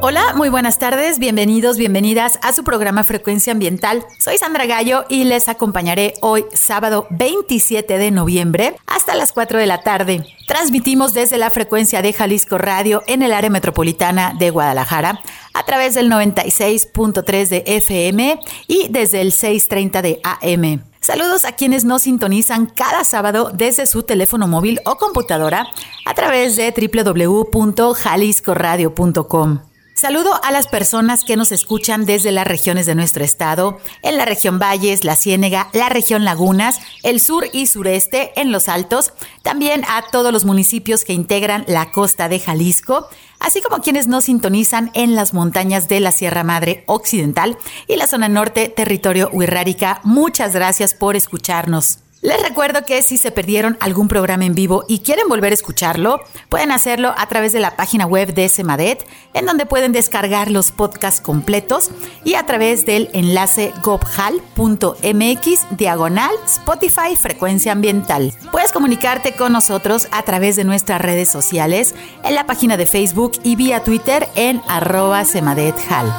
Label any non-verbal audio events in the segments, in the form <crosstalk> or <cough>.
Hola, muy buenas tardes, bienvenidos, bienvenidas a su programa Frecuencia Ambiental. Soy Sandra Gallo y les acompañaré hoy, sábado 27 de noviembre, hasta las 4 de la tarde. Transmitimos desde la frecuencia de Jalisco Radio en el área metropolitana de Guadalajara a través del 96.3 de FM y desde el 630 de AM. Saludos a quienes nos sintonizan cada sábado desde su teléfono móvil o computadora a través de www.jaliscoradio.com. Saludo a las personas que nos escuchan desde las regiones de nuestro estado, en la región Valles, la Ciénega, la región Lagunas, el sur y sureste, en los Altos, también a todos los municipios que integran la costa de Jalisco, así como quienes nos sintonizan en las montañas de la Sierra Madre Occidental y la zona norte, territorio Huirrárica. Muchas gracias por escucharnos. Les recuerdo que si se perdieron algún programa en vivo y quieren volver a escucharlo, pueden hacerlo a través de la página web de Semadet, en donde pueden descargar los podcasts completos y a través del enlace gobhal.mx diagonal Spotify Frecuencia Ambiental. Puedes comunicarte con nosotros a través de nuestras redes sociales, en la página de Facebook y vía Twitter en arroba semadethal.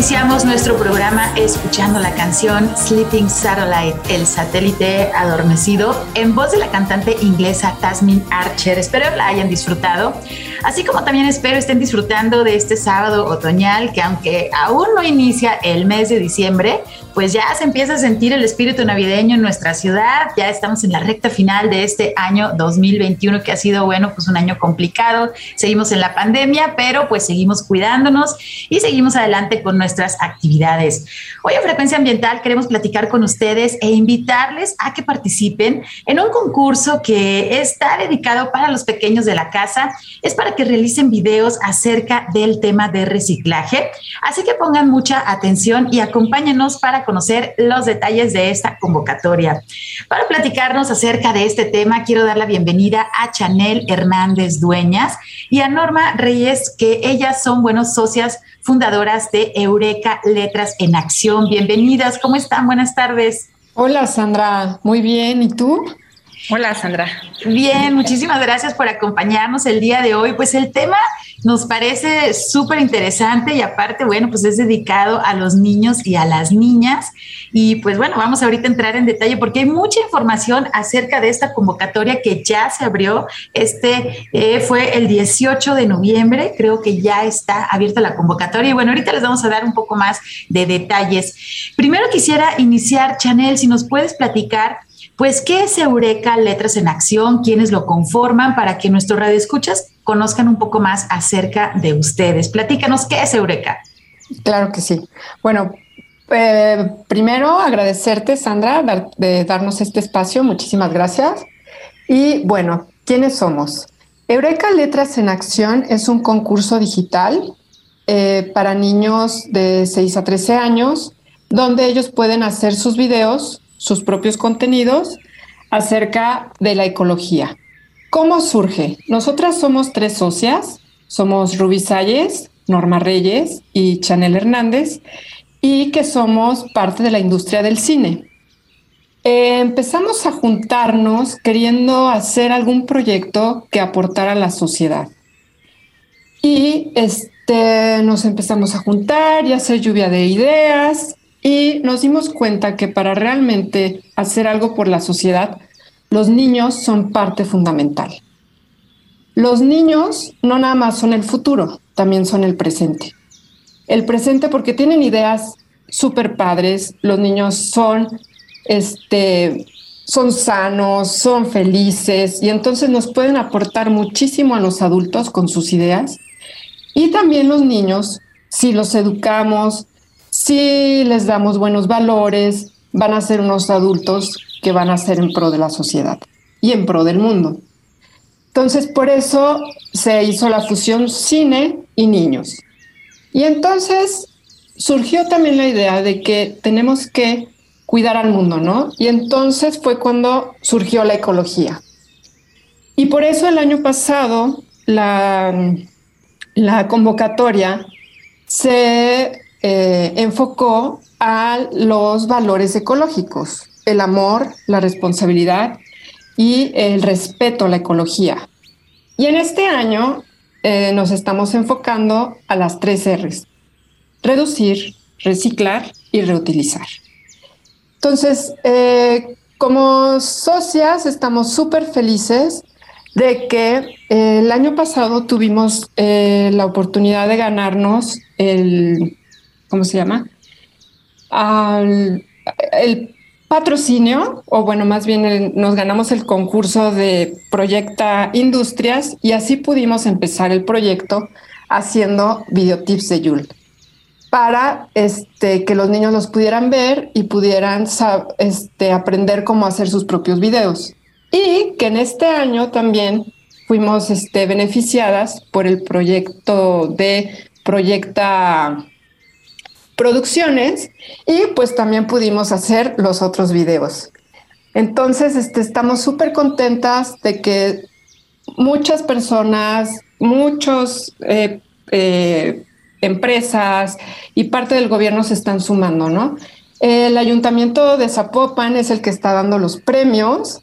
Iniciamos nuestro programa escuchando la canción Sleeping Satellite, el satélite adormecido, en voz de la cantante inglesa Tasmin Archer. Espero la hayan disfrutado, así como también espero estén disfrutando de este sábado otoñal que aunque aún no inicia el mes de diciembre, pues ya se empieza a sentir el espíritu navideño en nuestra ciudad, ya estamos en la recta final de este año 2021 que ha sido, bueno, pues un año complicado, seguimos en la pandemia, pero pues seguimos cuidándonos y seguimos adelante con nuestras actividades. Hoy en Frecuencia Ambiental queremos platicar con ustedes e invitarles a que participen en un concurso que está dedicado para los pequeños de la casa, es para que realicen videos acerca del tema de reciclaje, así que pongan mucha atención y acompáñenos para conocer los detalles de esta convocatoria. Para platicarnos acerca de este tema, quiero dar la bienvenida a Chanel Hernández Dueñas y a Norma Reyes, que ellas son buenos socias fundadoras de Eureka Letras en Acción. Bienvenidas, ¿cómo están? Buenas tardes. Hola Sandra, muy bien, ¿y tú? Hola Sandra. Bien, muchísimas gracias por acompañarnos el día de hoy. Pues el tema nos parece súper interesante y aparte, bueno, pues es dedicado a los niños y a las niñas. Y pues bueno, vamos ahorita a entrar en detalle porque hay mucha información acerca de esta convocatoria que ya se abrió. Este eh, fue el 18 de noviembre, creo que ya está abierta la convocatoria. Y bueno, ahorita les vamos a dar un poco más de detalles. Primero quisiera iniciar, Chanel, si nos puedes platicar pues, ¿qué es Eureka Letras en Acción? ¿Quiénes lo conforman? Para que nuestros radioescuchas conozcan un poco más acerca de ustedes. Platícanos, ¿qué es Eureka? Claro que sí. Bueno, eh, primero agradecerte, Sandra, de darnos este espacio. Muchísimas gracias. Y bueno, ¿quiénes somos? Eureka Letras en Acción es un concurso digital eh, para niños de 6 a 13 años, donde ellos pueden hacer sus videos sus propios contenidos acerca de la ecología. ¿Cómo surge? Nosotras somos tres socias, somos Ruby Salles, Norma Reyes y Chanel Hernández, y que somos parte de la industria del cine. Empezamos a juntarnos queriendo hacer algún proyecto que aportara a la sociedad. Y este, nos empezamos a juntar y a hacer lluvia de ideas y nos dimos cuenta que para realmente hacer algo por la sociedad, los niños son parte fundamental. Los niños no nada más son el futuro, también son el presente. El presente porque tienen ideas súper padres, los niños son, este, son sanos, son felices y entonces nos pueden aportar muchísimo a los adultos con sus ideas. Y también los niños, si los educamos, si les damos buenos valores, van a ser unos adultos que van a ser en pro de la sociedad y en pro del mundo. Entonces, por eso se hizo la fusión cine y niños. Y entonces surgió también la idea de que tenemos que cuidar al mundo, ¿no? Y entonces fue cuando surgió la ecología. Y por eso el año pasado la, convocatoria se eh, enfocó a los valores ecológicos, el amor, la responsabilidad y el respeto a la ecología. Y en este año eh, nos estamos enfocando a las tres R's, reducir, reciclar y reutilizar. Entonces, eh, como socias estamos súper felices de que el año pasado tuvimos la oportunidad de ganarnos el ¿cómo se llama? el patrocinio, o bueno, más bien nos ganamos el concurso de Proyecta Industrias y así pudimos empezar el proyecto haciendo videotips de Yul para este, que los niños los pudieran ver y pudieran este, aprender cómo hacer sus propios videos. Y que en este año también fuimos este, beneficiadas por el proyecto de Proyecta producciones y pues también pudimos hacer los otros videos. Entonces, este, estamos súper contentas de que muchas personas, muchos eh, eh, empresas y parte del gobierno se están sumando, ¿no? El ayuntamiento de Zapopan es el que está dando los premios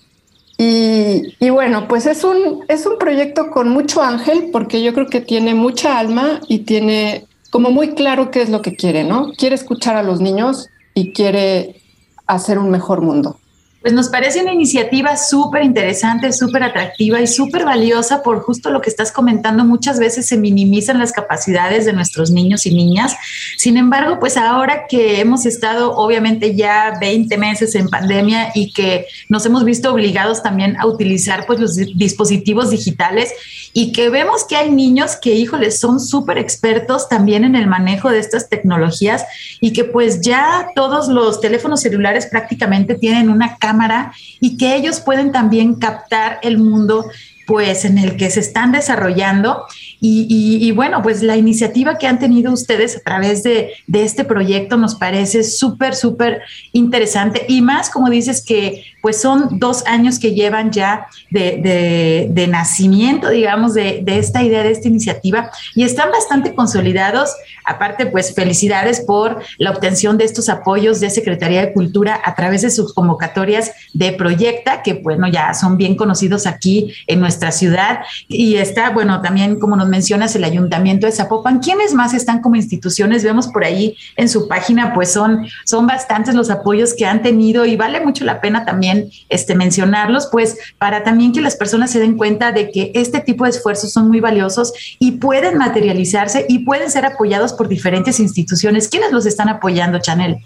y, y, bueno, pues es un, es un proyecto con mucho ángel porque yo creo que tiene mucha alma y tiene como muy claro qué es lo que quiere, ¿no? Quiere escuchar a los niños y quiere hacer un mejor mundo. Pues nos parece una iniciativa súper interesante, súper atractiva y súper valiosa por justo lo que estás comentando. Muchas veces se minimizan las capacidades de nuestros niños y niñas. Sin embargo, pues ahora que hemos estado obviamente ya 20 meses en pandemia y que nos hemos visto obligados también a utilizar pues los dispositivos digitales y que vemos que hay niños que, híjoles, son súper expertos también en el manejo de estas tecnologías y que pues ya todos los teléfonos celulares prácticamente tienen una cámara y que ellos pueden también captar el mundo pues en el que se están desarrollando y, bueno, pues la iniciativa que han tenido ustedes a través de, este proyecto nos parece súper, súper interesante y más como dices que pues son dos años que llevan ya de, nacimiento, digamos, de, de, esta idea, de esta iniciativa y están bastante consolidados. Aparte, pues felicidades por la obtención de estos apoyos de Secretaría de Cultura a través de sus convocatorias de Proyecta, que bueno, ya son bien conocidos aquí en nuestra ciudad. Y está, bueno, también como nos mencionas, el Ayuntamiento de Zapopan. ¿Quiénes más están como instituciones? Vemos por ahí en su página, pues son, son bastantes los apoyos que han tenido y vale mucho la pena también este, mencionarlos, pues para también que las personas se den cuenta de que este tipo de esfuerzos son muy valiosos y pueden materializarse y pueden ser apoyados por diferentes instituciones. ¿Quiénes los están apoyando, Chanel?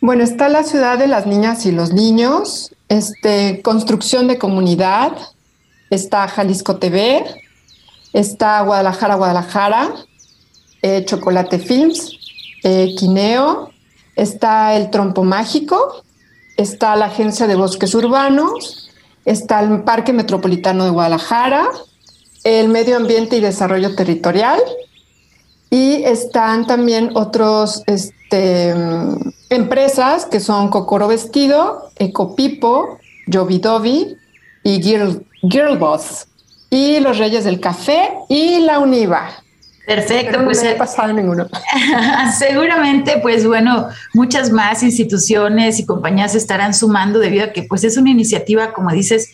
Bueno, está la ciudad de las niñas y los niños, este, construcción de comunidad, está Jalisco TV, está Guadalajara, Guadalajara, eh, Chocolate Films, eh, Quineo, está el Trompo Mágico, está la Agencia de Bosques Urbanos, está el Parque Metropolitano de Guadalajara, el Medio Ambiente y Desarrollo Territorial, y están también otros este, empresas que son Cocoro Vestido, Ecopipo, Jovidovi y Girl, Girlboss. Y los Reyes del Café y la Univa. Perfecto, pues no he pasado ninguno. <laughs> seguramente, pues bueno, muchas más instituciones y compañías estarán sumando debido a que pues es una iniciativa, como dices,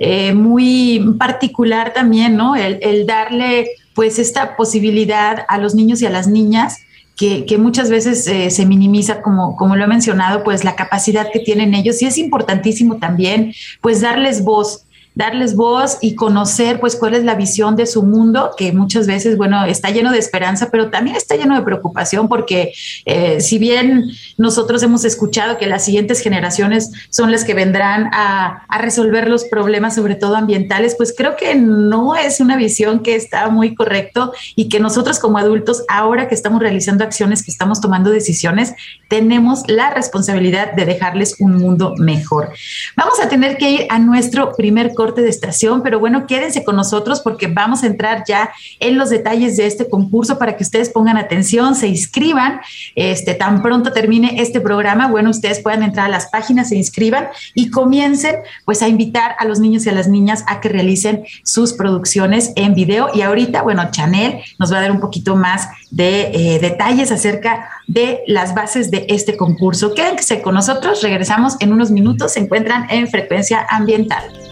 eh, muy particular también, ¿no? el darle pues esta posibilidad a los niños y a las niñas que, muchas veces eh, se minimiza, como, como lo he mencionado, pues la capacidad que tienen ellos y es importantísimo también pues darles voz darles voz y conocer pues cuál es la visión de su mundo, que muchas veces, bueno, está lleno de esperanza, pero también está lleno de preocupación porque eh, si bien nosotros hemos escuchado que las siguientes generaciones son las que vendrán a, a, resolver los problemas, sobre todo ambientales, pues creo que no es una visión que está muy correcto y que nosotros como adultos, ahora que estamos realizando acciones, que estamos tomando decisiones, tenemos la responsabilidad de dejarles un mundo mejor. Vamos a tener que ir a nuestro primer corte de estación, pero bueno, quédense con nosotros porque vamos a entrar ya en los detalles de este concurso para que ustedes pongan atención, se inscriban, este, tan pronto termine este programa, bueno, ustedes puedan entrar a las páginas, se inscriban y comiencen pues a invitar a los niños y a las niñas a que realicen sus producciones en video. Y ahorita, bueno, Chanel nos va a dar un poquito más de eh, detalles acerca de las bases de este concurso. Quédense con nosotros, regresamos en unos minutos, se encuentran en frecuencia ambiental.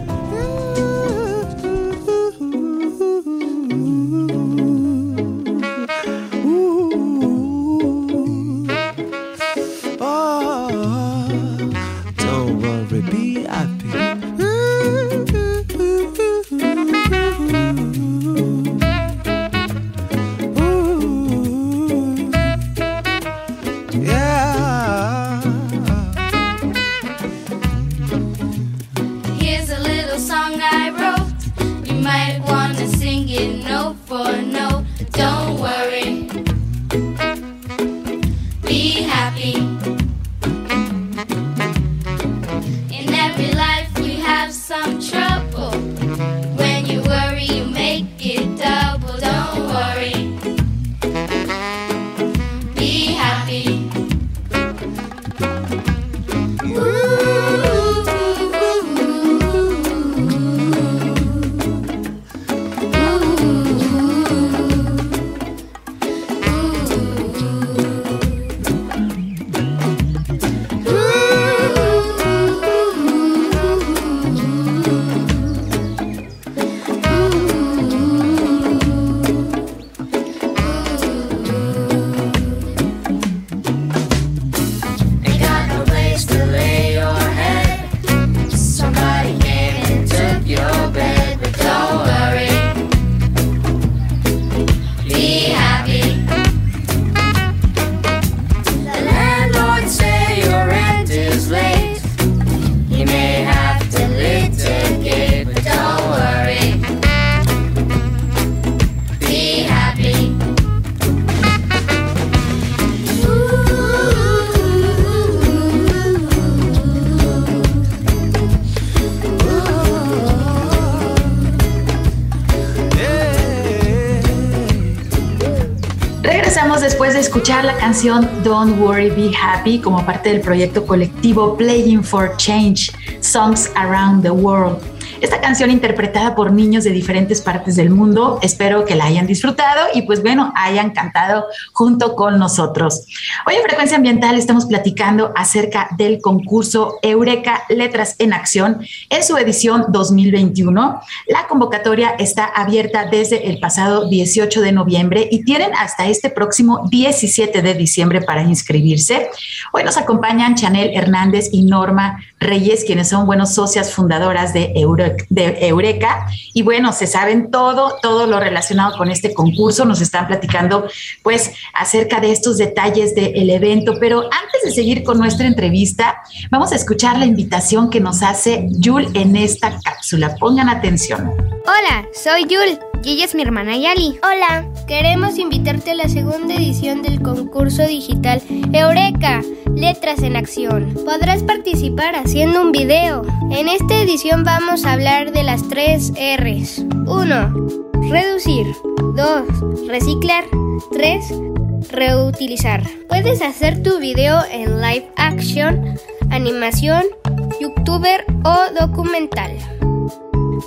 Escuchar la canción Don't Worry, Be Happy como parte del proyecto colectivo Playing for Change, Songs Around the World. Esta canción interpretada por niños de diferentes partes del mundo, espero que la hayan disfrutado y pues bueno, hayan cantado junto con nosotros. Hoy en Frecuencia Ambiental estamos platicando acerca del concurso Eureka Letras en Acción en su edición 2021. La convocatoria está abierta desde el pasado 18 de noviembre y tienen hasta este próximo 17 de diciembre para inscribirse. Hoy nos acompañan Chanel Hernández y Norma Reyes, quienes son buenos socias fundadoras de Eureka de Eureka. Y bueno, se saben todo, todo lo relacionado con este concurso. Nos están platicando pues acerca de estos detalles del evento. Pero antes de seguir con nuestra entrevista, vamos a escuchar la invitación que nos hace Yul en esta cápsula. Pongan atención. Hola, soy Yul y ella es mi hermana Yali. Hola, queremos invitarte a la segunda edición del concurso digital Eureka, Letras en Acción. Podrás participar haciendo un video. En esta edición vamos a hablar de las tres R's. 1. Reducir. 2. Reciclar. 3. Reutilizar. Puedes hacer tu video en live action, animación, youtuber o documental.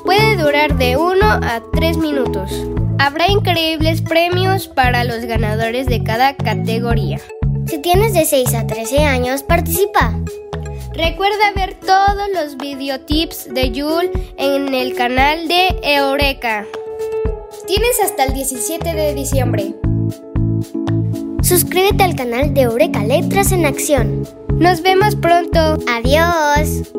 Puede durar de 1 a 3 minutos. Habrá increíbles premios para los ganadores de cada categoría. Si tienes de 6 a 13 años, participa. Recuerda ver todos los videotips de Yul en el canal de Eureka. Tienes hasta el 17 de diciembre. Suscríbete al canal de Eureka Letras en Acción. Nos vemos pronto. Adiós.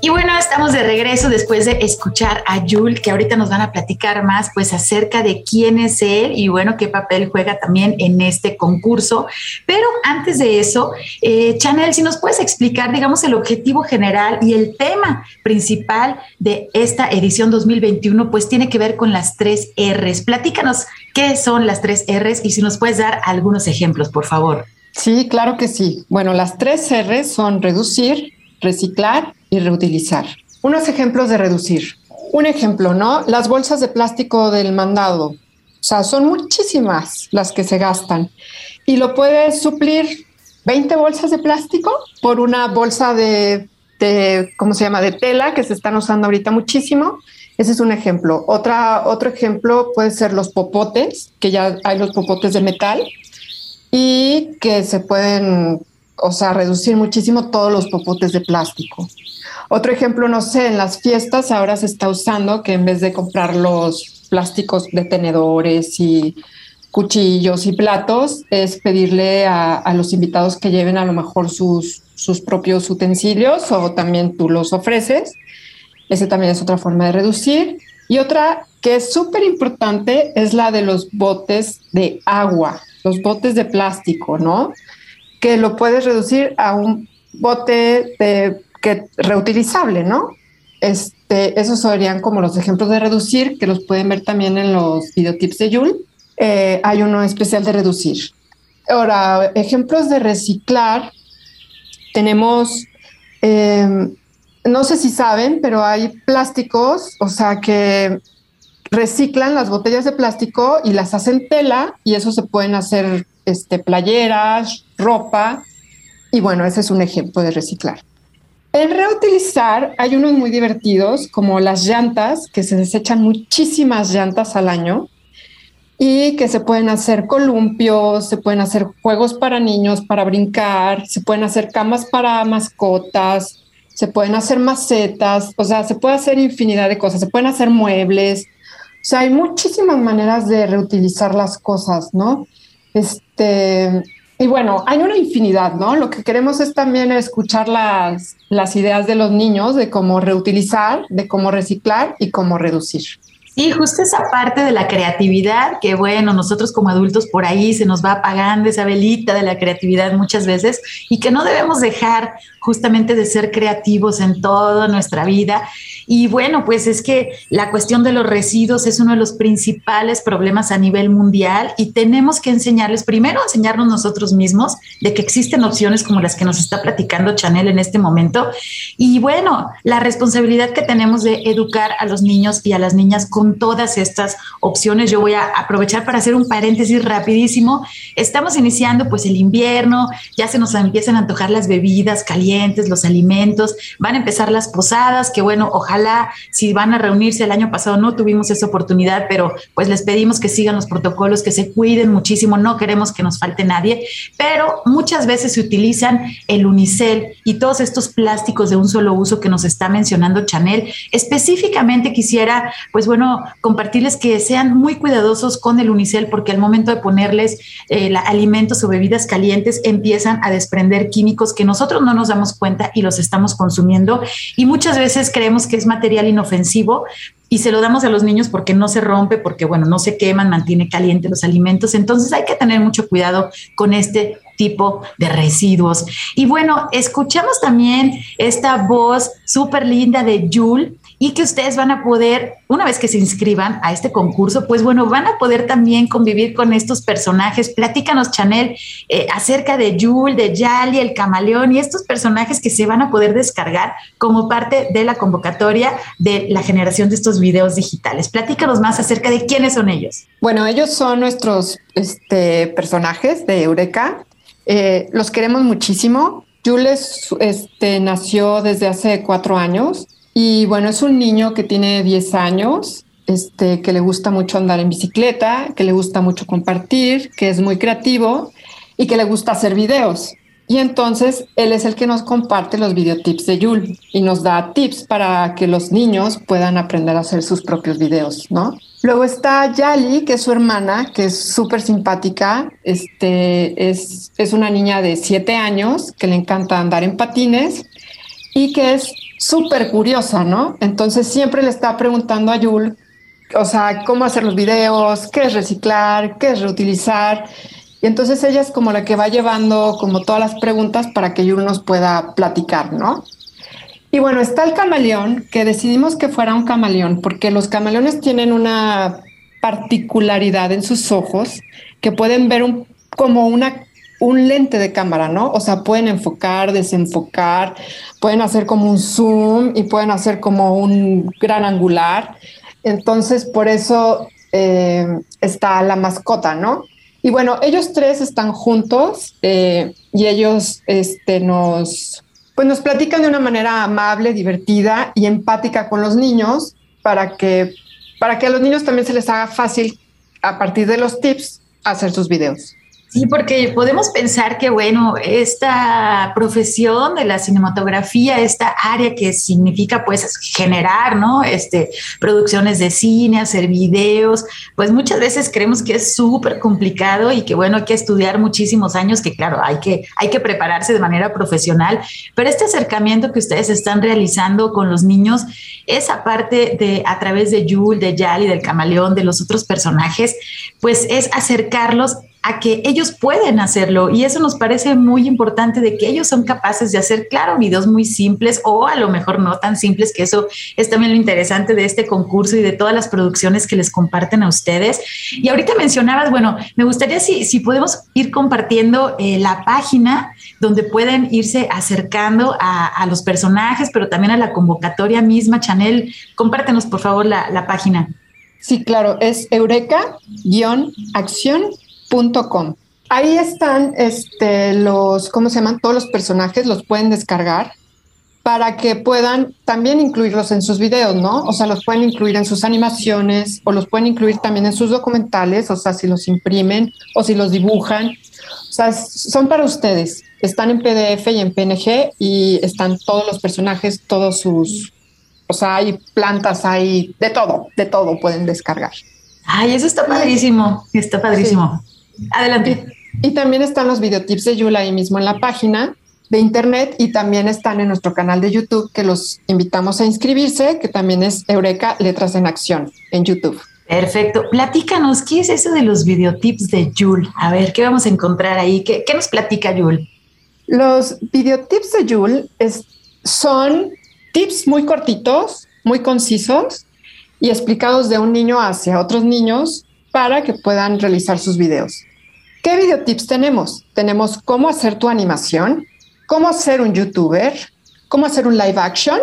Y bueno, estamos de regreso después de escuchar a Yul, que ahorita nos van a platicar más pues acerca de quién es él y bueno, qué papel juega también en este concurso. Pero antes de eso, eh, Chanel, si nos puedes explicar, digamos, el objetivo general y el tema principal de esta edición 2021, pues tiene que ver con las tres R's. Platícanos qué son las tres R's y si nos puedes dar algunos ejemplos, por favor. Sí, claro que sí. Bueno, las tres R's son reducir, reciclar y reutilizar. Unos ejemplos de reducir. Un ejemplo, ¿no? Las bolsas de plástico del mandado. O sea, son muchísimas las que se gastan. Y lo puedes suplir 20 bolsas de plástico por una bolsa de, de, ¿cómo se llama?, de tela que se están usando ahorita muchísimo. Ese es un ejemplo. Otra, otro ejemplo puede ser los popotes, que ya hay los popotes de metal y que se pueden, o sea, reducir muchísimo todos los popotes de plástico. Otro ejemplo, no sé, en las fiestas ahora se está usando que en vez de comprar los plásticos de tenedores y cuchillos y platos, es pedirle a, los invitados que lleven a lo mejor sus, sus propios utensilios o también tú los ofreces. Ese también es otra forma de reducir. Y otra que es súper importante es la de los botes de agua, los botes de plástico, ¿no? Que lo puedes reducir a un bote de que reutilizable, ¿no? Este, esos serían como los ejemplos de reducir, que los pueden ver también en los videotips de Yul. Eh, hay uno especial de reducir. Ahora, ejemplos de reciclar. Tenemos, em, no sé si saben, pero hay plásticos, o sea, que reciclan las botellas de plástico y las hacen tela y eso se pueden hacer este, playeras, ropa. Y bueno, ese es un ejemplo de reciclar. En reutilizar hay unos muy divertidos, como las llantas, que se desechan muchísimas llantas al año y que se pueden hacer columpios, se pueden hacer juegos para niños para brincar, se pueden hacer camas para mascotas, se pueden hacer macetas, o sea, se puede hacer infinidad de cosas, se pueden hacer muebles. O sea, hay muchísimas maneras de reutilizar las cosas, ¿no? Y bueno, hay una infinidad, ¿no? Lo que queremos es también escuchar las, las ideas de los niños de cómo reutilizar, de cómo reciclar y cómo reducir. Sí, justo esa parte de la creatividad, que bueno, nosotros como adultos por ahí se nos va apagando esa velita de la creatividad muchas veces y que no debemos dejar justamente de ser creativos en toda nuestra vida y bueno, pues es que la cuestión de los residuos es uno de los principales problemas a nivel mundial y tenemos que enseñarles, primero enseñarnos nosotros mismos de que existen opciones como las que nos está platicando Chanel en este momento. Y bueno, la responsabilidad que tenemos de educar a los niños y a las niñas con todas estas opciones. Yo voy a aprovechar para hacer un paréntesis rapidísimo. Estamos iniciando pues el invierno, ya se nos empiezan a antojar las bebidas calientes, los alimentos, van a empezar las posadas, que bueno, ojalá si van a reunirse el año pasado no tuvimos esa oportunidad, pero pues les pedimos que sigan los protocolos, que se cuiden muchísimo, no queremos que nos falte nadie, pero muchas veces se utilizan el unicel y todos estos plásticos de un solo uso que nos está mencionando Chanel. Específicamente quisiera, pues bueno, compartirles que sean muy cuidadosos con el unicel porque al momento de ponerles eh, alimentos o bebidas calientes empiezan a desprender químicos que nosotros no nos damos cuenta y los estamos consumiendo y muchas veces creemos que es material inofensivo, y se lo damos a los niños porque no se rompe, porque bueno, no se queman, mantiene caliente los alimentos. Entonces hay que tener mucho cuidado con este tipo de residuos. Y bueno, escuchamos también esta voz súper linda de Jules y que ustedes van a poder, una vez que se inscriban a este concurso, pues bueno, van a poder también convivir con estos personajes. Platícanos, Chanel, eh, acerca de Jules, de Yali, el camaleón y estos personajes que se van a poder descargar como parte de la convocatoria de la generación de estos videos digitales. Platícanos más acerca de quiénes son ellos. Bueno, ellos son nuestros este, personajes de Eureka. Eh, los queremos muchísimo. Jules este, nació desde hace cuatro años y bueno, es un niño que tiene 10 años, este, que le gusta mucho andar en bicicleta, que le gusta mucho compartir, que es muy creativo y que le gusta hacer videos. Y entonces él es el que nos comparte los videotips de Yul y nos da tips para que los niños puedan aprender a hacer sus propios videos, ¿no? Luego está Yali, que es su hermana, que es súper simpática. Este es, es una niña de siete años que le encanta andar en patines y que es súper curiosa, ¿no? Entonces siempre le está preguntando a Yul, o sea, cómo hacer los videos, qué es reciclar, qué es reutilizar. Y entonces ella es como la que va llevando como todas las preguntas para que Yul nos pueda platicar, ¿no? Y bueno, está el camaleón, que decidimos que fuera un camaleón, porque los camaleones tienen una particularidad en sus ojos que pueden ver como una un lente de cámara, ¿no? O sea, pueden enfocar, desenfocar, pueden hacer como un zoom y pueden hacer como un gran angular. Entonces, por eso eh, está la mascota, ¿no? Y bueno, ellos tres están juntos eh, y ellos este, nos, pues nos platican de una manera amable, divertida y empática con los niños para que, para que a los niños también se les haga fácil a partir de los tips hacer sus videos. Sí, porque podemos pensar que, bueno, esta profesión de la cinematografía, esta área que significa, pues, generar, ¿no? Este, producciones de cine, hacer videos, pues muchas veces creemos que es súper complicado y que, bueno, hay que estudiar muchísimos años, que claro, hay que, hay que prepararse de manera profesional, pero este acercamiento que ustedes están realizando con los niños, esa parte de, a través de Yul, de Yali, del camaleón, de los otros personajes, pues es acercarlos a que ellos pueden hacerlo y eso nos parece muy importante de que ellos son capaces de hacer, claro, videos muy simples o a lo mejor no tan simples, que eso es también lo interesante de este concurso y de todas las producciones que les comparten a ustedes. Y ahorita mencionabas, bueno, me gustaría si, si podemos ir compartiendo eh, la página donde pueden irse acercando a, los personajes, pero también a la convocatoria misma. Chanel, compártenos por favor la, la página. Sí, claro, es eureka-acción Com. Ahí están este, los, ¿cómo se llaman? Todos los personajes, los pueden descargar para que puedan también incluirlos en sus videos, ¿no? O sea, los pueden incluir en sus animaciones o los pueden incluir también en sus documentales, o sea, si los imprimen o si los dibujan. O sea, son para ustedes. Están en PDF y en PNG y están todos los personajes, todos sus, o sea, hay plantas, hay de todo, de todo pueden descargar. Ay, eso está padrísimo, está padrísimo. Adelante. Y, también están los videotips de Yula ahí mismo en la página de internet y también están en nuestro canal de YouTube que los invitamos a inscribirse, que también es Eureka Letras en Acción en YouTube. Perfecto. Platícanos, ¿qué es eso de los videotips de Yul? A ver, ¿qué vamos a encontrar ahí? ¿Qué, qué nos platica Yul? Los videotips de Yul son tips muy cortitos, muy concisos y explicados de un niño hacia otros niños para que puedan realizar sus videos. ¿Qué videotips tenemos? Tenemos cómo hacer tu animación, cómo ser un youtuber, cómo hacer un live action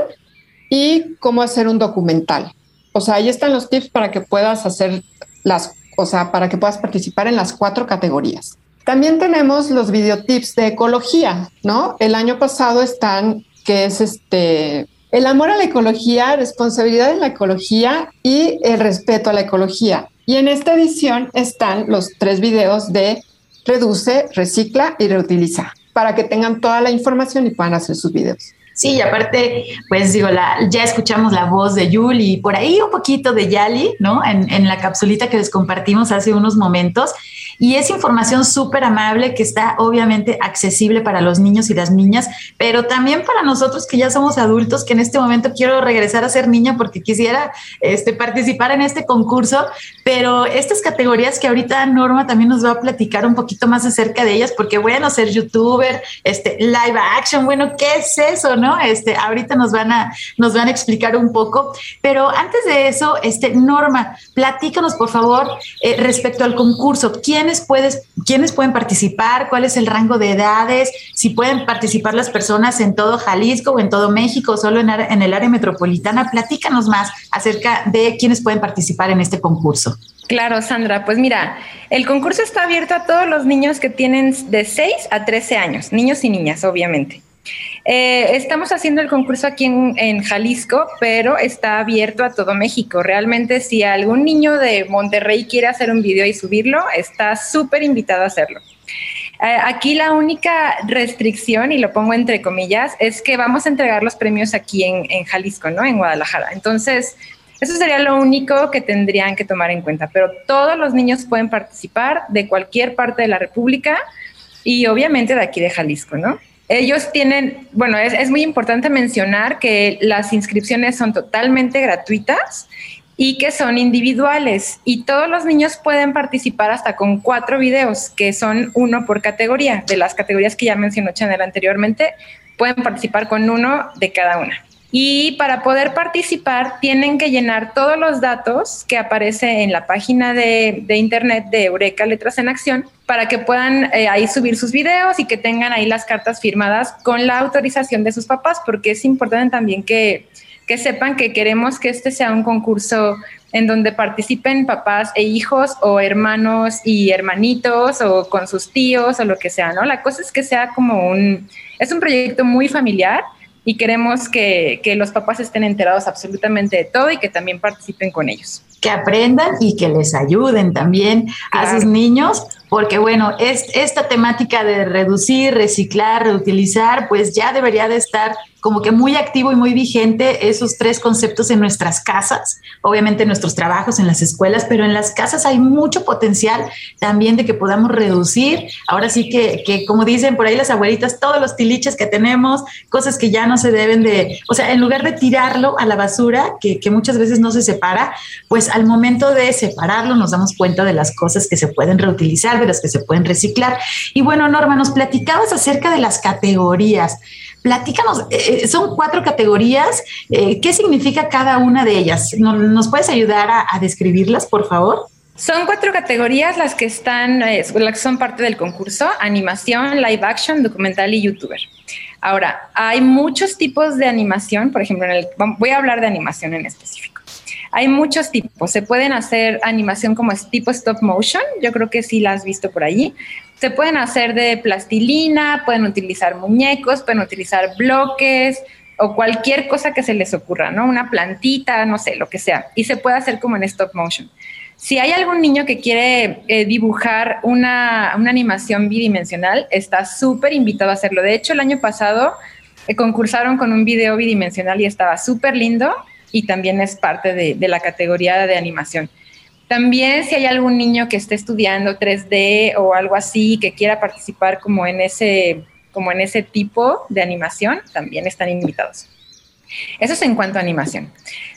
y cómo hacer un documental. o sea, ahí están los tips para que puedas hacer las, o sea, para que puedas participar en las cuatro categorías. También tenemos los videotips de ecología, ¿no? El año pasado están, que es este, el amor a la ecología, responsabilidad en la ecología y el respeto a la ecología. Y en esta edición están los tres videos de reduce, recicla y reutiliza, para que tengan toda la información y puedan hacer sus videos. Sí, y aparte, pues digo, la, ya escuchamos la voz de Yuli y por ahí un poquito de Yali, ¿no? En, en la capsulita que les compartimos hace unos momentos. Y es información súper amable que está obviamente accesible para los niños y las niñas, pero también para nosotros que ya somos adultos, que en este momento quiero regresar a ser niña porque quisiera este, participar en este concurso, pero estas categorías que ahorita Norma también nos va a platicar un poquito más acerca de ellas, porque bueno, ser youtuber, este, live action, bueno, ¿qué es eso, no? Este, ahorita nos van a, nos van a explicar un poco, pero antes de eso, este, Norma, platícanos por favor eh, respecto al concurso, ¿quién ¿quiénes, pueden participar? ¿Cuál es el rango de edades? Si pueden participar las personas en todo Jalisco o en todo México, solo en, en el área metropolitana. Platícanos más acerca de quiénes pueden participar en este concurso. Claro, Sandra. Pues mira, el concurso está abierto a todos los niños que tienen de 6 a 13 años, niños y niñas, obviamente. Eh, estamos haciendo el concurso aquí en, Jalisco, pero está abierto a todo México. Realmente, si algún niño de Monterrey quiere hacer un video y subirlo, está súper invitado a hacerlo. Eh, aquí la única restricción, y lo pongo entre comillas, es que vamos a entregar los premios aquí en, en Jalisco, ¿no? En Guadalajara. Entonces, eso sería lo único que tendrían que tomar en cuenta, pero todos los niños pueden participar de cualquier parte de la República y obviamente de aquí de Jalisco, ¿no? Ellos tienen, bueno, es, muy importante mencionar que las inscripciones son totalmente gratuitas y que son individuales y todos los niños pueden participar hasta con cuatro videos, que son uno por categoría. De las categorías que ya mencionó Chanel anteriormente, pueden participar con uno de cada una. Y para poder participar tienen que llenar todos los datos que aparece en la página de, internet de Eureka Letras en Acción para que puedan eh, ahí subir sus videos y que tengan ahí las cartas firmadas con la autorización de sus papás, porque es importante también que, que sepan que queremos que este sea un concurso en donde participen papás e hijos o hermanos y hermanitos o con sus tíos o lo que sea, ¿no? La cosa es que sea como un, es un proyecto muy familiar y queremos que, que, los papás estén enterados absolutamente de todo y que también participen con ellos. Que aprendan y que les ayuden también a sus niños, porque bueno, es, esta temática de reducir, reciclar, reutilizar, pues ya debería de estar como que muy activo y muy vigente esos tres conceptos en nuestras casas, obviamente en nuestros trabajos, en las escuelas, pero en las casas hay mucho potencial también de que podamos reducir. Ahora sí que, que como dicen por ahí las abuelitas, todos los tiliches que tenemos, cosas que ya no se deben de, o sea, en lugar de tirarlo a la basura, que, que muchas veces no se separa, pues al momento de separarlo nos damos cuenta de las cosas que se pueden reutilizar, de las que se pueden reciclar. Y bueno, Norma, nos platicabas acerca de las categorías. Platícanos, eh, eh, son cuatro categorías. Eh, ¿Qué significa cada una de ellas? ¿Nos, puedes ayudar a, describirlas, por favor? Son cuatro categorías las que están, las que son parte del concurso: animación, live action, documental y youtuber. Ahora, hay muchos tipos de animación, por ejemplo, en el, voy a hablar de animación en específico. Hay muchos tipos. Se pueden hacer animación como tipo stop motion. Yo creo que sí la has visto por allí. Se pueden hacer de plastilina, pueden utilizar muñecos, pueden utilizar bloques o cualquier cosa que se les ocurra, ¿no? Una plantita, no sé, lo que sea. Y se puede hacer como en stop motion. Si hay algún niño que quiere eh, dibujar una, animación bidimensional, está súper invitado a hacerlo. De hecho, el año pasado eh, concursaron con un video bidimensional y estaba súper lindo y también es parte de, la categoría de animación. También si hay algún niño que esté estudiando 3D o algo así que quiera participar como en ese, como en ese tipo de animación, también están invitados. Eso es en cuanto a animación.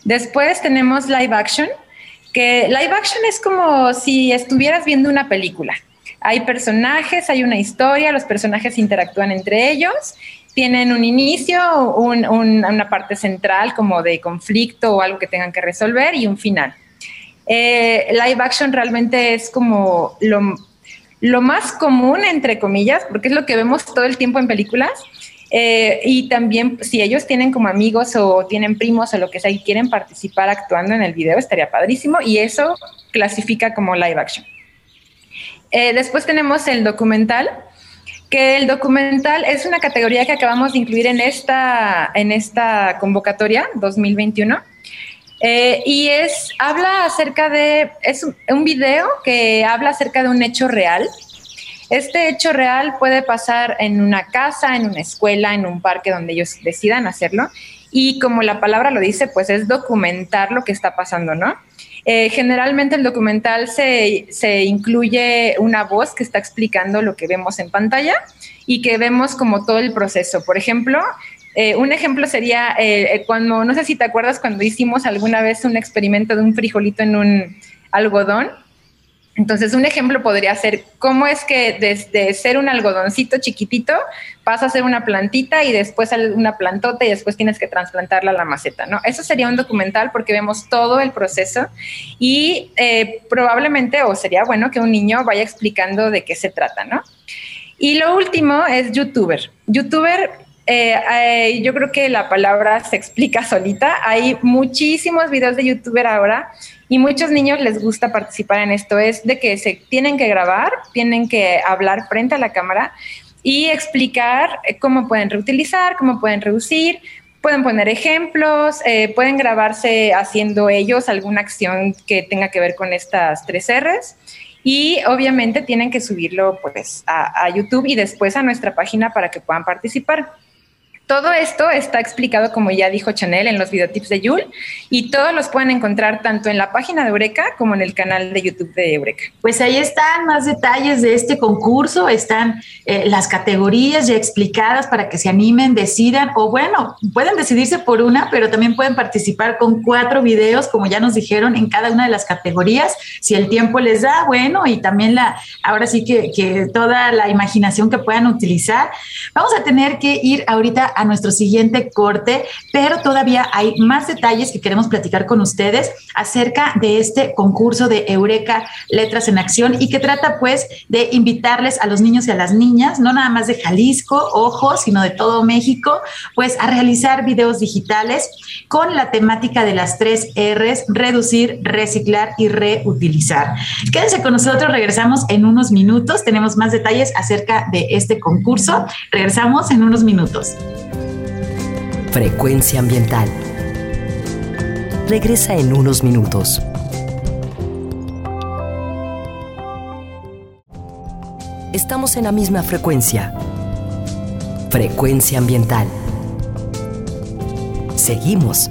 Después tenemos live action, que live action es como si estuvieras viendo una película. Hay personajes, hay una historia, los personajes interactúan entre ellos, tienen un inicio, una parte central como de conflicto o algo que tengan que resolver y un final. Eh, live action realmente es como lo, lo más común, entre comillas, porque es lo que vemos todo el tiempo en películas. Eh, y también si ellos tienen como amigos o tienen primos o lo que sea y quieren participar actuando en el video, estaría padrísimo y eso clasifica como live action. Eh, después tenemos el documental, que el documental es una categoría que acabamos de incluir en esta, en esta convocatoria 2021. Eh, y es, habla acerca de, es un video que habla acerca de un hecho real. Este hecho real puede pasar en una casa, en una escuela, en un parque donde ellos decidan hacerlo. Y como la palabra lo dice, pues es documentar lo que está pasando, ¿no? Eh, generalmente el documental se, incluye una voz que está explicando lo que vemos en pantalla y que vemos como todo el proceso. Por ejemplo, eh, un ejemplo sería eh, cuando, no sé si te acuerdas cuando hicimos alguna vez un experimento de un frijolito en un algodón entonces, un ejemplo podría ser cómo es que desde ser un algodoncito chiquitito pasa a ser una plantita y después una plantota y después tienes que trasplantarla a la maceta, ¿no? Eso sería un documental porque vemos todo el proceso y eh, probablemente, o sería bueno que un niño vaya explicando de qué se trata, ¿no? Y lo último es youtuber. Youtuber eh, yo creo que la palabra se explica solita. Hay muchísimos videos de youtuber ahora y muchos niños les gusta participar en esto. Es de que se tienen que grabar, tienen que hablar frente a la cámara y explicar eh, cómo pueden reutilizar, cómo pueden reducir, pueden poner ejemplos, eh, pueden grabarse haciendo ellos alguna acción que tenga que ver con estas tres R's y obviamente tienen que subirlo pues a YouTube y después a nuestra página para que puedan participar. Todo esto está explicado, como ya dijo Chanel, en los videotips de Yul y todos los pueden encontrar tanto en la página de Eureka como en el canal de YouTube de Eureka. Pues ahí están más detalles de este concurso, están eh, las categorías ya explicadas para que se animen, decidan o bueno, pueden decidirse por una, pero también pueden participar con cuatro videos, como ya nos dijeron, en cada una de las categorías, si el tiempo les da, bueno, y también la, ahora sí que, que toda la imaginación que puedan utilizar. Vamos a tener que ir ahorita a nuestro siguiente corte, pero todavía hay más detalles que queremos platicar con ustedes acerca de este concurso de Eureka Letras en Acción y que trata pues de invitarles a los niños y a las niñas, no nada más de Jalisco, ojo, sino de todo México, pues a realizar videos digitales con la temática de las tres R's, reducir, reciclar y reutilizar. Quédense con nosotros, regresamos en unos minutos, tenemos más detalles acerca de este concurso, regresamos en unos minutos. Frecuencia ambiental. Regresa en unos minutos. Estamos en la misma frecuencia. Frecuencia ambiental. Seguimos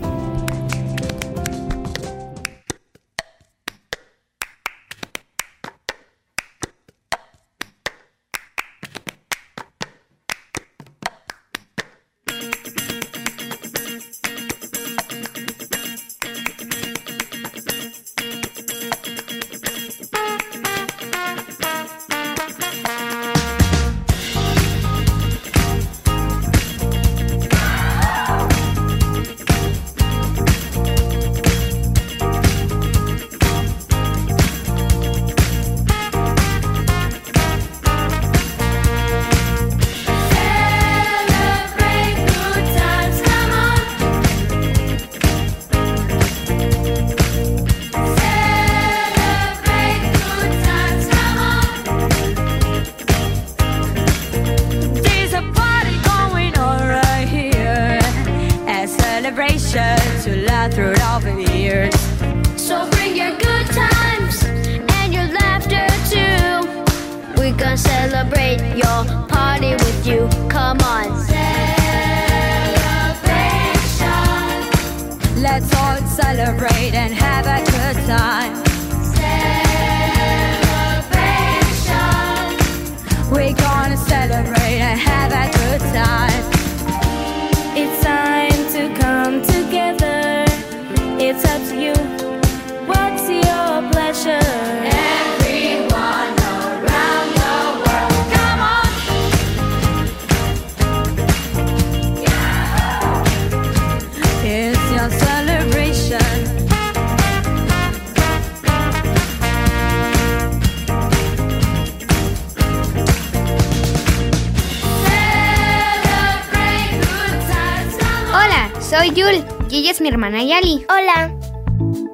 es mi hermana Yali. Hola.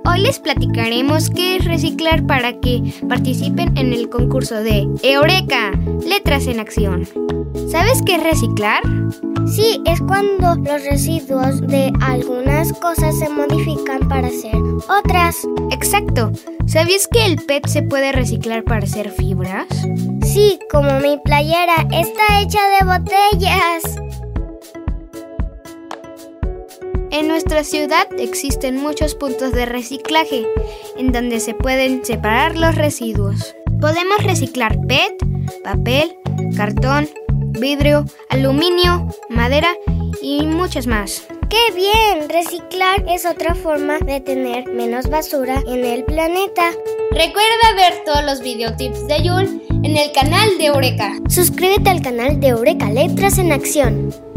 Hoy les platicaremos qué es reciclar para que participen en el concurso de Eureka, Letras en Acción. ¿Sabes qué es reciclar? Sí, es cuando los residuos de algunas cosas se modifican para hacer otras. Exacto. ¿Sabías que el PET se puede reciclar para hacer fibras? Sí, como mi playera está hecha de botellas. En nuestra ciudad existen muchos puntos de reciclaje en donde se pueden separar los residuos. Podemos reciclar PET, papel, cartón, vidrio, aluminio, madera y muchas más. ¡Qué bien! Reciclar es otra forma de tener menos basura en el planeta. Recuerda ver todos los videotips de Yul en el canal de Eureka. Suscríbete al canal de Eureka Letras en Acción.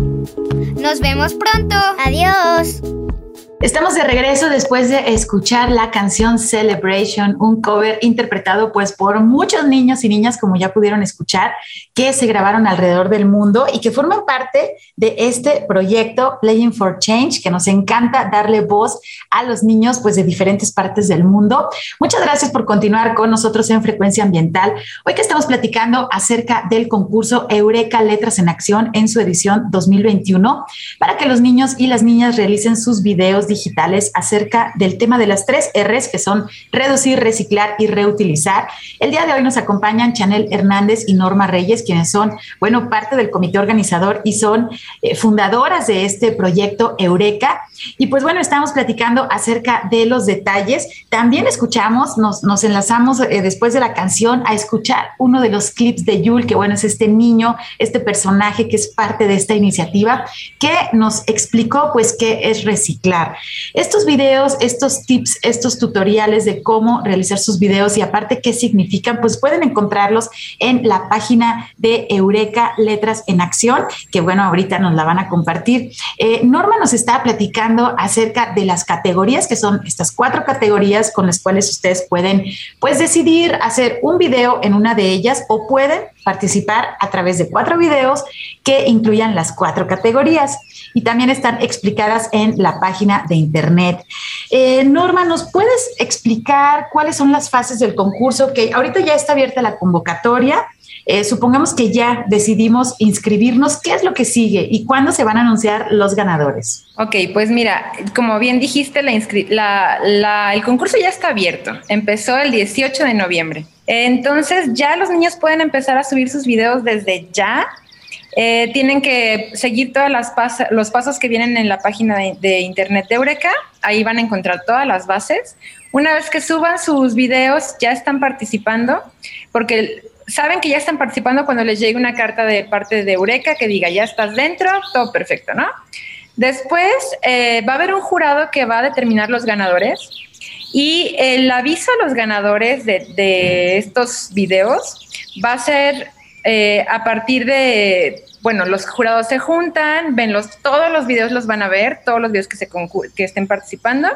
Nos vemos pronto. Adiós. Estamos de regreso después de escuchar la canción Celebration, un cover interpretado pues por muchos niños y niñas, como ya pudieron escuchar, que se grabaron alrededor del mundo y que forman parte de este proyecto Playing for Change, que nos encanta darle voz a los niños pues de diferentes partes del mundo. Muchas gracias por continuar con nosotros en Frecuencia Ambiental. Hoy que estamos platicando acerca del concurso Eureka Letras en Acción en su edición 2021, para que los niños y las niñas realicen sus videos digitales acerca del tema de las tres R's, que son reducir, reciclar y reutilizar. El día de hoy nos acompañan Chanel Hernández y Norma Reyes, quienes son, bueno, parte del comité organizador y son eh, fundadoras de este proyecto Eureka. Y pues bueno, estamos platicando acerca de los detalles. También escuchamos, nos, nos enlazamos eh, después de la canción a escuchar uno de los clips de Yul, que bueno, es este niño, este personaje que es parte de esta iniciativa, que nos explicó pues qué es reciclar. Estos videos, estos tips, estos tutoriales de cómo realizar sus videos y aparte qué significan, pues pueden encontrarlos en la página de Eureka Letras en Acción, que bueno, ahorita nos la van a compartir. Eh, Norma nos está platicando acerca de las categorías, que son estas cuatro categorías con las cuales ustedes pueden pues decidir hacer un video en una de ellas o pueden participar a través de cuatro videos que incluyan las cuatro categorías y también están explicadas en la página de internet. Eh, Norma, ¿nos puedes explicar cuáles son las fases del concurso? Que ahorita ya está abierta la convocatoria. Eh, supongamos que ya decidimos inscribirnos, ¿qué es lo que sigue y cuándo se van a anunciar los ganadores? Ok, pues mira, como bien dijiste, el concurso ya está abierto. Empezó el 18 de noviembre. Entonces ya los niños pueden empezar a subir sus videos desde ya. Eh, tienen que seguir todos los pasos que vienen en la página de, de, internet de Eureka. Ahí van a encontrar todas las bases. Una vez que suban sus videos, ya están participando, porque saben que ya están participando cuando les llegue una carta de parte de Eureka que diga, ya estás dentro, todo perfecto, ¿no? Después eh, va a haber un jurado que va a determinar los ganadores y el aviso a los ganadores de, de estos videos va a ser eh, a partir de, bueno, los jurados se juntan, ven los, todos los videos los van a ver, todos los videos que, se que estén participando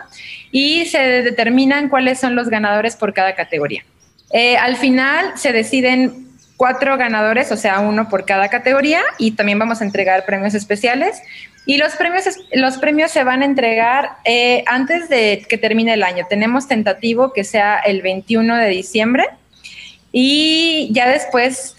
y se determinan cuáles son los ganadores por cada categoría. Eh, al final se deciden cuatro ganadores, o sea, uno por cada categoría, y también vamos a entregar premios especiales. Y los premios, los premios se van a entregar eh, antes de que termine el año. Tenemos tentativo que sea el 21 de diciembre y ya después,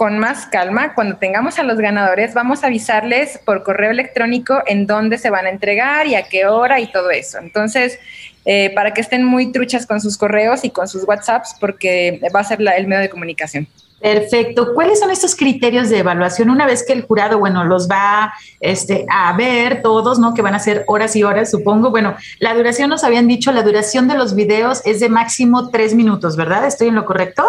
con más calma, cuando tengamos a los ganadores, vamos a avisarles por correo electrónico en dónde se van a entregar y a qué hora y todo eso. Entonces, eh, para que estén muy truchas con sus correos y con sus WhatsApps, porque va a ser el medio de comunicación. Perfecto. ¿Cuáles son estos criterios de evaluación una vez que el jurado, bueno, los va este, a ver todos, ¿no? Que van a ser horas y horas, supongo. Bueno, la duración nos habían dicho, la duración de los videos es de máximo tres minutos, ¿verdad? ¿Estoy en lo correcto?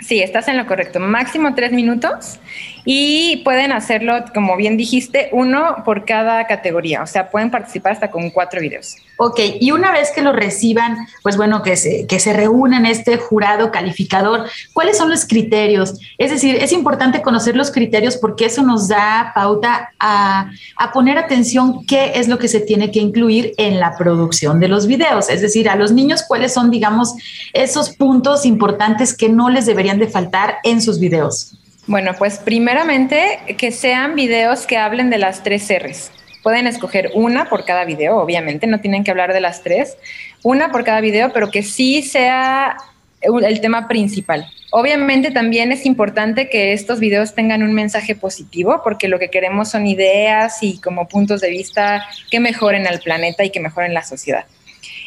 Sí, estás en lo correcto. Máximo tres minutos y pueden hacerlo, como bien dijiste, uno por cada categoría. O sea, pueden participar hasta con cuatro videos. Ok, y una vez que lo reciban, pues bueno, que se, que se reúnan este jurado calificador, ¿cuáles son los criterios? Es decir, es importante conocer los criterios porque eso nos da pauta a, a poner atención qué es lo que se tiene que incluir en la producción de los videos. Es decir, a los niños, cuáles son, digamos, esos puntos importantes que no les deberían de faltar en sus videos. Bueno, pues primeramente que sean videos que hablen de las tres R's. Pueden escoger una por cada video, obviamente, no tienen que hablar de las tres, una por cada video, pero que sí sea el tema principal. Obviamente también es importante que estos videos tengan un mensaje positivo, porque lo que queremos son ideas y como puntos de vista que mejoren al planeta y que mejoren la sociedad.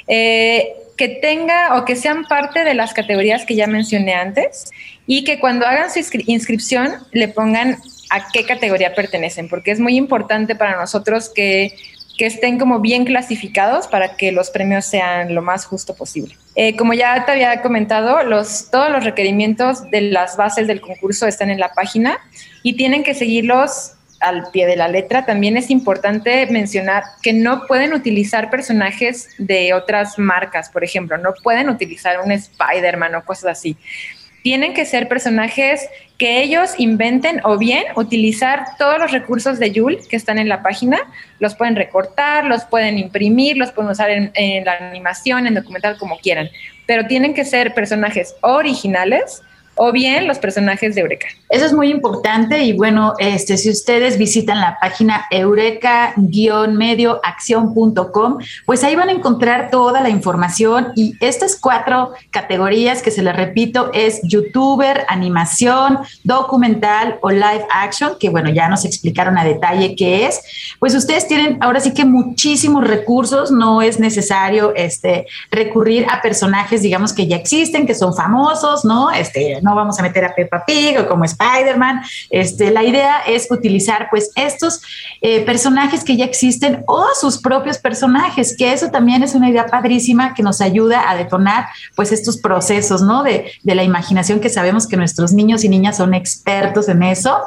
Eh, que tenga o que sean parte de las categorías que ya mencioné antes y que cuando hagan su inscripción le pongan a qué categoría pertenecen, porque es muy importante para nosotros que que estén como bien clasificados para que los premios sean lo más justo posible. Eh, como ya te había comentado, todos los requerimientos de las bases del concurso están en la página y tienen que seguirlos al pie de la letra. También es importante mencionar que no pueden utilizar personajes de otras marcas, por ejemplo, no pueden utilizar un Spider-Man o cosas así tienen que ser personajes que ellos inventen o bien utilizar todos los recursos de Yule que están en la página. Los pueden recortar, los pueden imprimir, los pueden usar en, en la animación, en documental, como quieran. Pero tienen que ser personajes originales o bien los personajes de Eureka. Eso es muy importante y bueno, este, si ustedes visitan la página eureka-medioacción.com, pues ahí van a encontrar toda la información y estas cuatro categorías que se les repito es youtuber, animación, documental o live action, que bueno, ya nos explicaron a detalle qué es. Pues ustedes tienen ahora sí que muchísimos recursos, no es necesario este, recurrir a personajes, digamos, que ya existen, que son famosos, ¿no? Este, no vamos a meter a Peppa Pig o como Spider-Man. Este, la idea es utilizar pues estos eh, personajes que ya existen o sus propios personajes, que eso también es una idea padrísima que nos ayuda a detonar pues estos procesos, ¿no? De, de la imaginación que sabemos que nuestros niños y niñas son expertos en eso.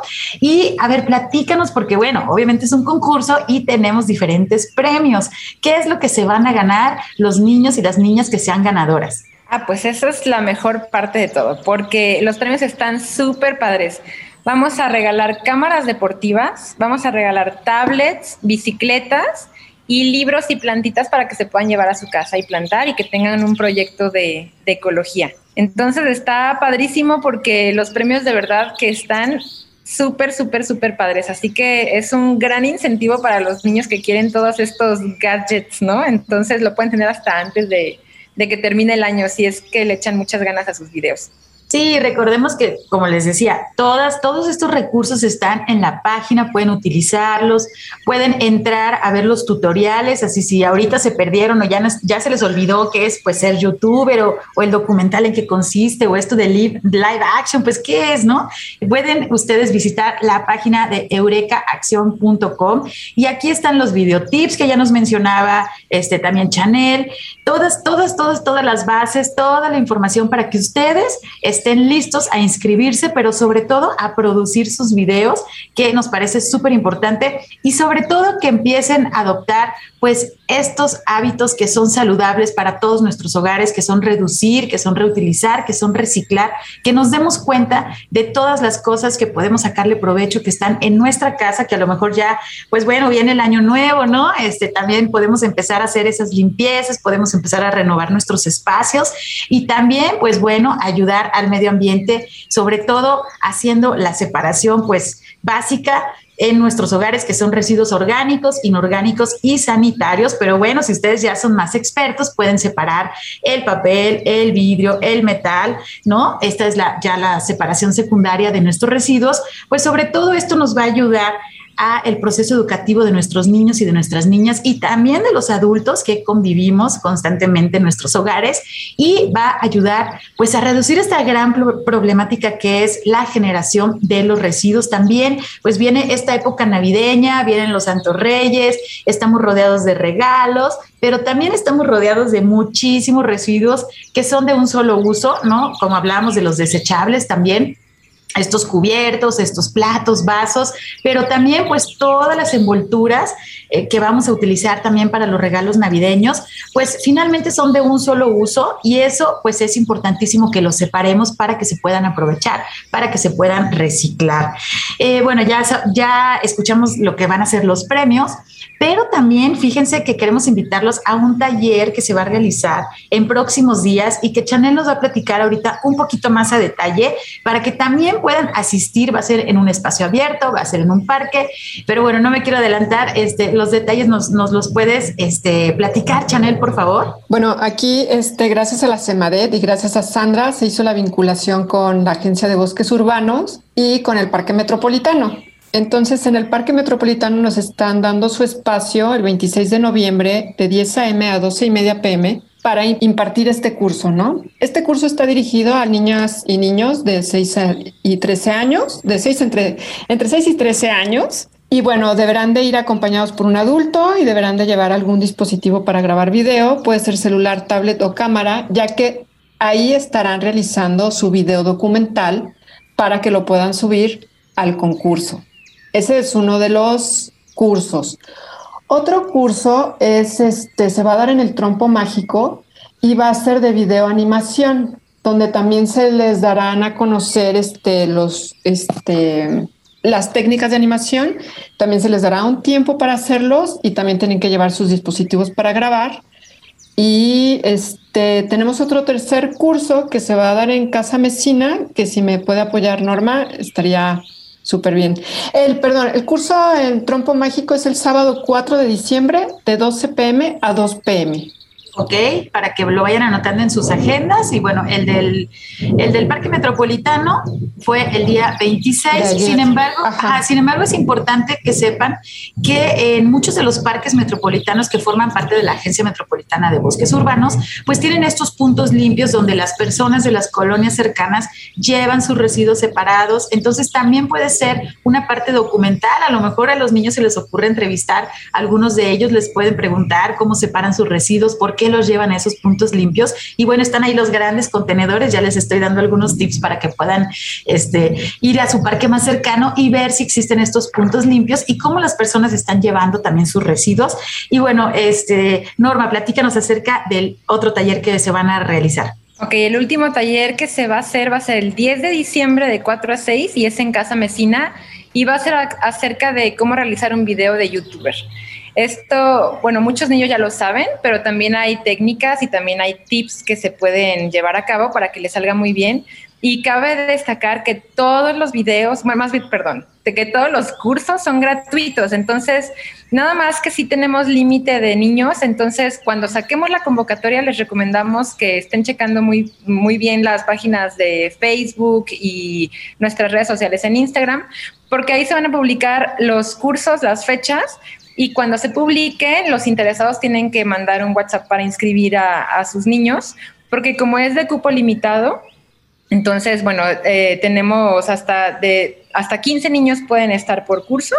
Y a ver, platícanos porque bueno, obviamente es un concurso y tenemos diferentes premios. ¿Qué es lo que se van a ganar los niños y las niñas que sean ganadoras? Ah, pues eso es la mejor parte de todo, porque los premios están súper padres. Vamos a regalar cámaras deportivas, vamos a regalar tablets, bicicletas y libros y plantitas para que se puedan llevar a su casa y plantar y que tengan un proyecto de, de ecología. Entonces está padrísimo porque los premios de verdad que están súper, súper, súper padres. Así que es un gran incentivo para los niños que quieren todos estos gadgets, ¿no? Entonces lo pueden tener hasta antes de, de que termine el año si es que le echan muchas ganas a sus videos. Sí, recordemos que, como les decía, todas, todos estos recursos están en la página, pueden utilizarlos, pueden entrar a ver los tutoriales, así si ahorita se perdieron o ya, ya se les olvidó qué es pues ser youtuber o, el documental en qué consiste o esto de live, live action, pues qué es, ¿no? Pueden ustedes visitar la página de eurekaacción.com y aquí están los videotips que ya nos mencionaba este también Chanel, todas, todas, todas, todas las bases, toda la información para que ustedes estén listos a inscribirse, pero sobre todo a producir sus videos, que nos parece súper importante, y sobre todo que empiecen a adoptar pues estos hábitos que son saludables para todos nuestros hogares, que son reducir, que son reutilizar, que son reciclar, que nos demos cuenta de todas las cosas que podemos sacarle provecho, que están en nuestra casa, que a lo mejor ya, pues bueno, viene el año nuevo, ¿no? Este, también podemos empezar a hacer esas limpiezas, podemos empezar a renovar nuestros espacios y también, pues bueno, ayudar al medio ambiente, sobre todo haciendo la separación, pues básica en nuestros hogares, que son residuos orgánicos, inorgánicos y sanitarios. Pero bueno, si ustedes ya son más expertos, pueden separar el papel, el vidrio, el metal, ¿no? Esta es la, ya la separación secundaria de nuestros residuos. Pues sobre todo esto nos va a ayudar el proceso educativo de nuestros niños y de nuestras niñas y también de los adultos que convivimos constantemente en nuestros hogares y va a ayudar pues a reducir esta gran problemática que es la generación de los residuos. También pues viene esta época navideña, vienen los Santos Reyes, estamos rodeados de regalos, pero también estamos rodeados de muchísimos residuos que son de un solo uso, ¿no? Como hablamos de los desechables también estos cubiertos, estos platos, vasos, pero también pues todas las envolturas eh, que vamos a utilizar también para los regalos navideños, pues finalmente son de un solo uso y eso pues es importantísimo que los separemos para que se puedan aprovechar, para que se puedan reciclar. Eh, bueno, ya, ya escuchamos lo que van a ser los premios, pero también fíjense que queremos invitarlos a un taller que se va a realizar en próximos días y que Chanel nos va a platicar ahorita un poquito más a detalle para que también puedan asistir. Va a ser en un espacio abierto, va a ser en un parque, pero bueno, no me quiero adelantar. Este, los detalles nos, nos los puedes este, platicar, Chanel, por favor. Bueno, aquí, este, gracias a la CEMADET y gracias a Sandra, se hizo la vinculación con la Agencia de Bosques Urbanos y con el Parque Metropolitano. Entonces, en el Parque Metropolitano nos están dando su espacio el 26 de noviembre de 10 a.m. a 12 y media p.m. para impartir este curso, ¿no? Este curso está dirigido a niñas y niños de 6 y 13 años, de 6 entre, entre 6 y 13 años. Y bueno, deberán de ir acompañados por un adulto y deberán de llevar algún dispositivo para grabar video, puede ser celular, tablet o cámara, ya que ahí estarán realizando su video documental para que lo puedan subir al concurso. Ese es uno de los cursos. Otro curso es este, se va a dar en el trompo mágico y va a ser de video animación, donde también se les darán a conocer este, los, este, las técnicas de animación. También se les dará un tiempo para hacerlos y también tienen que llevar sus dispositivos para grabar. Y este, tenemos otro tercer curso que se va a dar en Casa Mesina, que si me puede apoyar Norma, estaría Súper bien. El, perdón, el curso en Trompo Mágico es el sábado 4 de diciembre de 12 pm a 2 pm. ¿Ok? Para que lo vayan anotando en sus agendas. Y bueno, el del, el del Parque Metropolitano fue el día 26. Sin embargo, sin embargo, es importante que sepan que en muchos de los parques metropolitanos que forman parte de la Agencia Metropolitana de Bosques Urbanos, pues tienen estos puntos limpios donde las personas de las colonias cercanas llevan sus residuos separados. Entonces, también puede ser una parte documental. A lo mejor a los niños se les ocurre entrevistar, algunos de ellos les pueden preguntar cómo separan sus residuos, por qué los llevan a esos puntos limpios. Y bueno, están ahí los grandes contenedores, ya les estoy dando algunos tips para que puedan este, ir a su parque más cercano y ver si existen estos puntos limpios y cómo las personas están llevando también sus residuos. Y bueno, este, Norma, platícanos acerca del otro taller que se van a realizar. Ok, el último taller que se va a hacer va a ser el 10 de diciembre de 4 a 6 y es en Casa Mesina y va a ser acerca de cómo realizar un video de youtuber. Esto, bueno, muchos niños ya lo saben, pero también hay técnicas y también hay tips que se pueden llevar a cabo para que les salga muy bien. Y cabe destacar que todos los videos, más bien, perdón, de que todos los cursos son gratuitos. Entonces, nada más que si tenemos límite de niños, entonces cuando saquemos la convocatoria les recomendamos que estén checando muy, muy bien las páginas de Facebook y nuestras redes sociales en Instagram, porque ahí se van a publicar los cursos, las fechas y cuando se publique, los interesados tienen que mandar un WhatsApp para inscribir a, sus niños, porque como es de cupo limitado, entonces, bueno, eh, tenemos hasta de hasta 15 niños pueden estar por curso.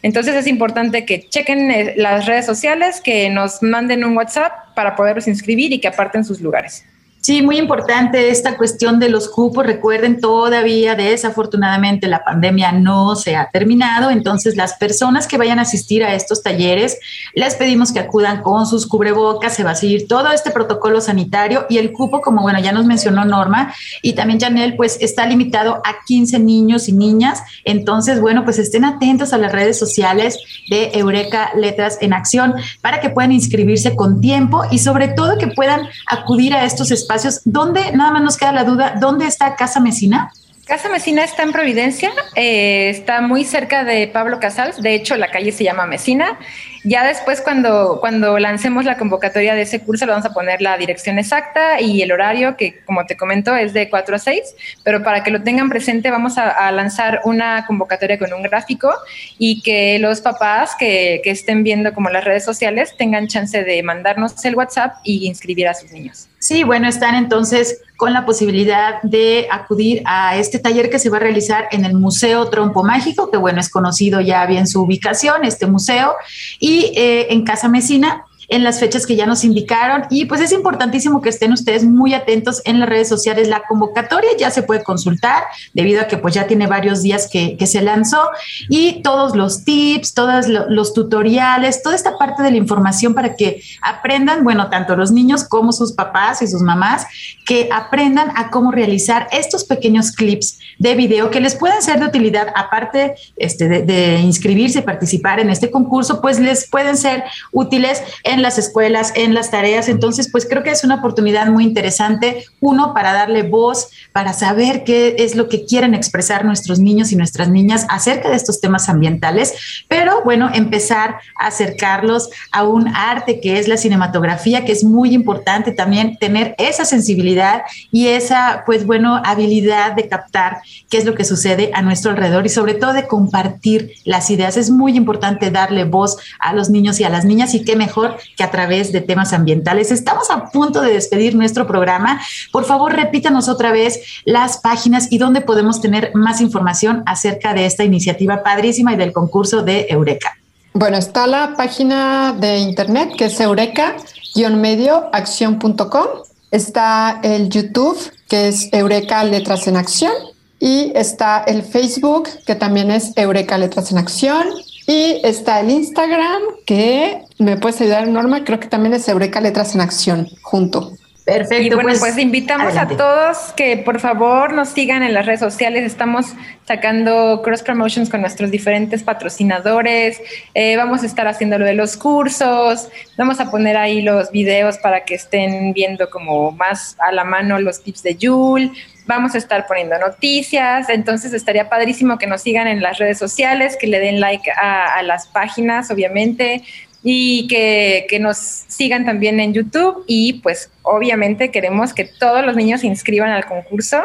Entonces es importante que chequen eh, las redes sociales, que nos manden un WhatsApp para poderlos inscribir y que aparten sus lugares. Sí, muy importante esta cuestión de los cupos. Recuerden, todavía desafortunadamente la pandemia no se ha terminado, entonces las personas que vayan a asistir a estos talleres, les pedimos que acudan con sus cubrebocas, se va a seguir todo este protocolo sanitario y el cupo, como bueno, ya nos mencionó Norma y también Janel, pues está limitado a 15 niños y niñas. Entonces, bueno, pues estén atentos a las redes sociales de Eureka Letras en Acción para que puedan inscribirse con tiempo y sobre todo que puedan acudir a estos espacios ¿Dónde, nada más nos queda la duda, dónde está Casa Mesina? Casa Mesina está en Providencia, eh, está muy cerca de Pablo Casals, de hecho la calle se llama Mesina. Ya después cuando, cuando lancemos la convocatoria de ese curso le vamos a poner la dirección exacta y el horario que como te comento es de 4 a 6, pero para que lo tengan presente vamos a, lanzar una convocatoria con un gráfico y que los papás que, que estén viendo como las redes sociales tengan chance de mandarnos el WhatsApp y inscribir a sus niños. Sí, bueno, están entonces con la posibilidad de acudir a este taller que se va a realizar en el Museo Trompo Mágico, que bueno, es conocido ya bien su ubicación, este museo, y eh, en Casa Mesina. En las fechas que ya nos indicaron y pues es importantísimo que estén ustedes muy atentos en las redes sociales. La convocatoria ya se puede consultar debido a que pues ya tiene varios días que, se lanzó y todos los tips, todos los tutoriales, toda esta parte de la información para que aprendan, bueno, tanto los niños como sus papás y sus mamás, que aprendan a cómo realizar estos pequeños clips de video que les pueden ser de utilidad, aparte este, de, de inscribirse y participar en este concurso, pues les pueden ser útiles en las escuelas, en las tareas. Entonces, pues creo que es una oportunidad muy interesante, uno, para darle voz, para saber qué es lo que quieren expresar nuestros niños y nuestras niñas acerca de estos temas ambientales, pero bueno, empezar a acercarlos a un arte que es la cinematografía, que es muy importante también tener esa sensibilidad y esa, pues bueno, habilidad de captar qué es lo que sucede a nuestro alrededor y sobre todo de compartir las ideas. Es muy importante darle voz a los niños y a las niñas y qué mejor que a través de temas ambientales. Estamos a punto de despedir nuestro programa. Por favor, repítanos otra vez las páginas y dónde podemos tener más información acerca de esta iniciativa padrísima y del concurso de Eureka. Bueno, está la página de internet que es eureka-medioacción.com. Está el YouTube que es Eureka Letras en Acción. Y está el Facebook que también es Eureka Letras en Acción. Y está el Instagram que me puedes ayudar, Norma, creo que también es Eureka Letras en Acción, junto. Perfecto. Y bueno, pues, pues invitamos a todos que por favor nos sigan en las redes sociales. Estamos sacando cross promotions con nuestros diferentes patrocinadores. Eh, vamos a estar haciendo lo de los cursos. Vamos a poner ahí los videos para que estén viendo como más a la mano los tips de Yul. Vamos a estar poniendo noticias. Entonces estaría padrísimo que nos sigan en las redes sociales, que le den like a, a las páginas, obviamente y que, que, nos sigan también en YouTube y pues obviamente queremos que todos los niños se inscriban al concurso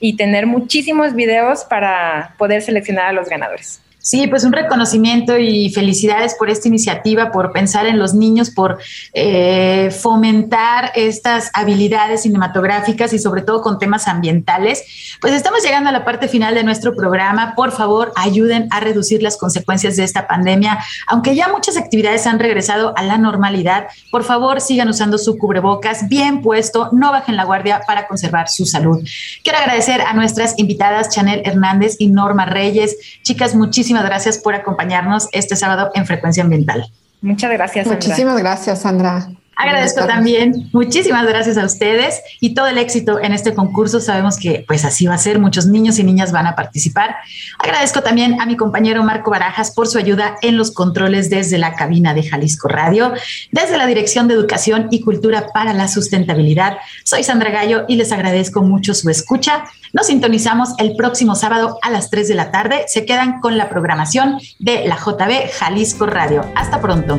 y tener muchísimos videos para poder seleccionar a los ganadores. Sí, pues un reconocimiento y felicidades por esta iniciativa, por pensar en los niños, por eh, fomentar estas habilidades cinematográficas y sobre todo con temas ambientales. Pues estamos llegando a la parte final de nuestro programa. Por favor, ayuden a reducir las consecuencias de esta pandemia. Aunque ya muchas actividades han regresado a la normalidad, por favor sigan usando su cubrebocas bien puesto, no bajen la guardia para conservar su salud. Quiero agradecer a nuestras invitadas, Chanel Hernández y Norma Reyes. Chicas, muchísimas gracias por acompañarnos este sábado en Frecuencia Ambiental. Muchas gracias. Sandra. Muchísimas gracias, Sandra. Agradezco también, muchísimas gracias a ustedes y todo el éxito en este concurso. Sabemos que pues así va a ser, muchos niños y niñas van a participar. Agradezco también a mi compañero Marco Barajas por su ayuda en los controles desde la cabina de Jalisco Radio, desde la Dirección de Educación y Cultura para la Sustentabilidad. Soy Sandra Gallo y les agradezco mucho su escucha. Nos sintonizamos el próximo sábado a las 3 de la tarde. Se quedan con la programación de la JB Jalisco Radio. Hasta pronto.